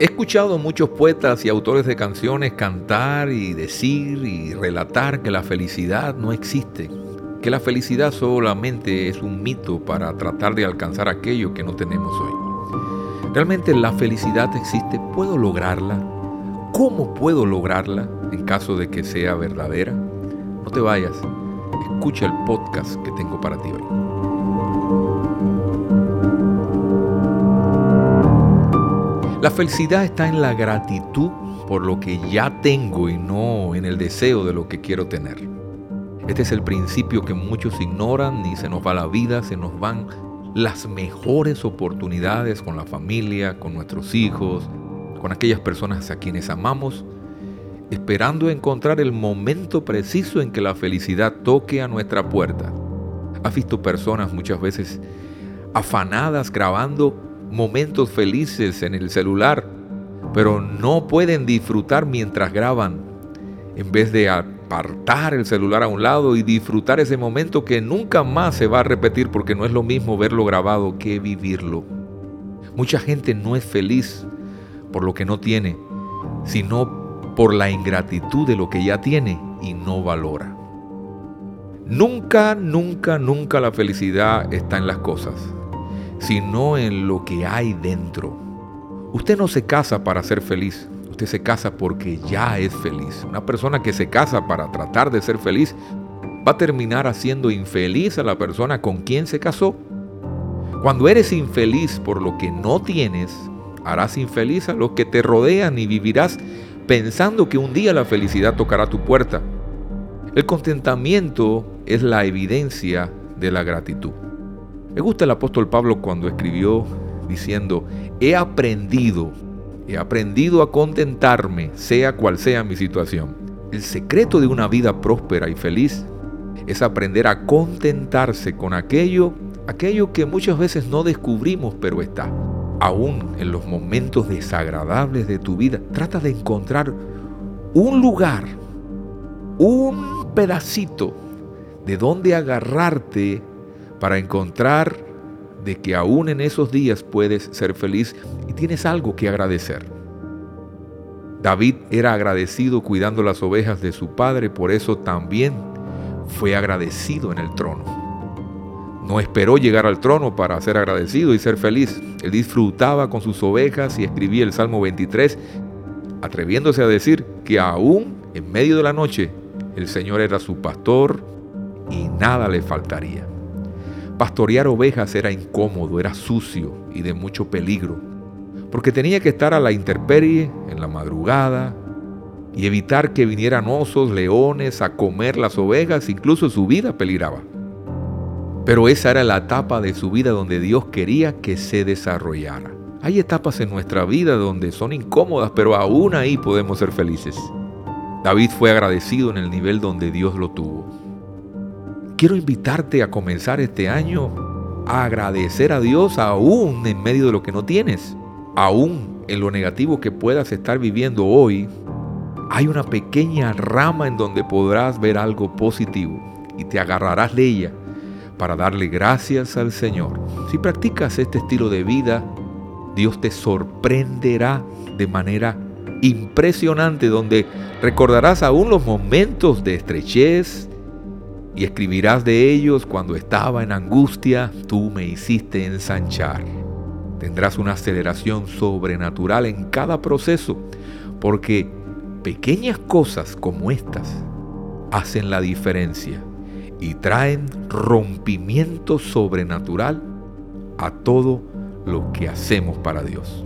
He escuchado muchos poetas y autores de canciones cantar y decir y relatar que la felicidad no existe, que la felicidad solamente es un mito para tratar de alcanzar aquello que no tenemos hoy. ¿Realmente la felicidad existe? ¿Puedo lograrla? ¿Cómo puedo lograrla en caso de que sea verdadera? No te vayas, escucha el podcast que tengo para ti hoy. La felicidad está en la gratitud por lo que ya tengo y no en el deseo de lo que quiero tener. Este es el principio que muchos ignoran y se nos va la vida, se nos van las mejores oportunidades con la familia, con nuestros hijos, con aquellas personas a quienes amamos, esperando encontrar el momento preciso en que la felicidad toque a nuestra puerta. Has visto personas muchas veces afanadas grabando momentos felices en el celular, pero no pueden disfrutar mientras graban, en vez de apartar el celular a un lado y disfrutar ese momento que nunca más se va a repetir porque no es lo mismo verlo grabado que vivirlo. Mucha gente no es feliz por lo que no tiene, sino por la ingratitud de lo que ya tiene y no valora. Nunca, nunca, nunca la felicidad está en las cosas sino en lo que hay dentro. Usted no se casa para ser feliz, usted se casa porque ya es feliz. Una persona que se casa para tratar de ser feliz va a terminar haciendo infeliz a la persona con quien se casó. Cuando eres infeliz por lo que no tienes, harás infeliz a los que te rodean y vivirás pensando que un día la felicidad tocará tu puerta. El contentamiento es la evidencia de la gratitud. Me gusta el apóstol Pablo cuando escribió diciendo, he aprendido, he aprendido a contentarme, sea cual sea mi situación. El secreto de una vida próspera y feliz es aprender a contentarse con aquello, aquello que muchas veces no descubrimos, pero está. Aún en los momentos desagradables de tu vida, trata de encontrar un lugar, un pedacito de donde agarrarte para encontrar de que aún en esos días puedes ser feliz y tienes algo que agradecer. David era agradecido cuidando las ovejas de su padre, por eso también fue agradecido en el trono. No esperó llegar al trono para ser agradecido y ser feliz. Él disfrutaba con sus ovejas y escribía el Salmo 23, atreviéndose a decir que aún en medio de la noche el Señor era su pastor y nada le faltaría. Pastorear ovejas era incómodo, era sucio y de mucho peligro, porque tenía que estar a la intemperie en la madrugada y evitar que vinieran osos, leones a comer las ovejas, incluso su vida peligraba. Pero esa era la etapa de su vida donde Dios quería que se desarrollara. Hay etapas en nuestra vida donde son incómodas, pero aún ahí podemos ser felices. David fue agradecido en el nivel donde Dios lo tuvo. Quiero invitarte a comenzar este año a agradecer a Dios aún en medio de lo que no tienes, aún en lo negativo que puedas estar viviendo hoy. Hay una pequeña rama en donde podrás ver algo positivo y te agarrarás de ella para darle gracias al Señor. Si practicas este estilo de vida, Dios te sorprenderá de manera impresionante donde recordarás aún los momentos de estrechez, y escribirás de ellos cuando estaba en angustia, tú me hiciste ensanchar. Tendrás una aceleración sobrenatural en cada proceso, porque pequeñas cosas como estas hacen la diferencia y traen rompimiento sobrenatural a todo lo que hacemos para Dios.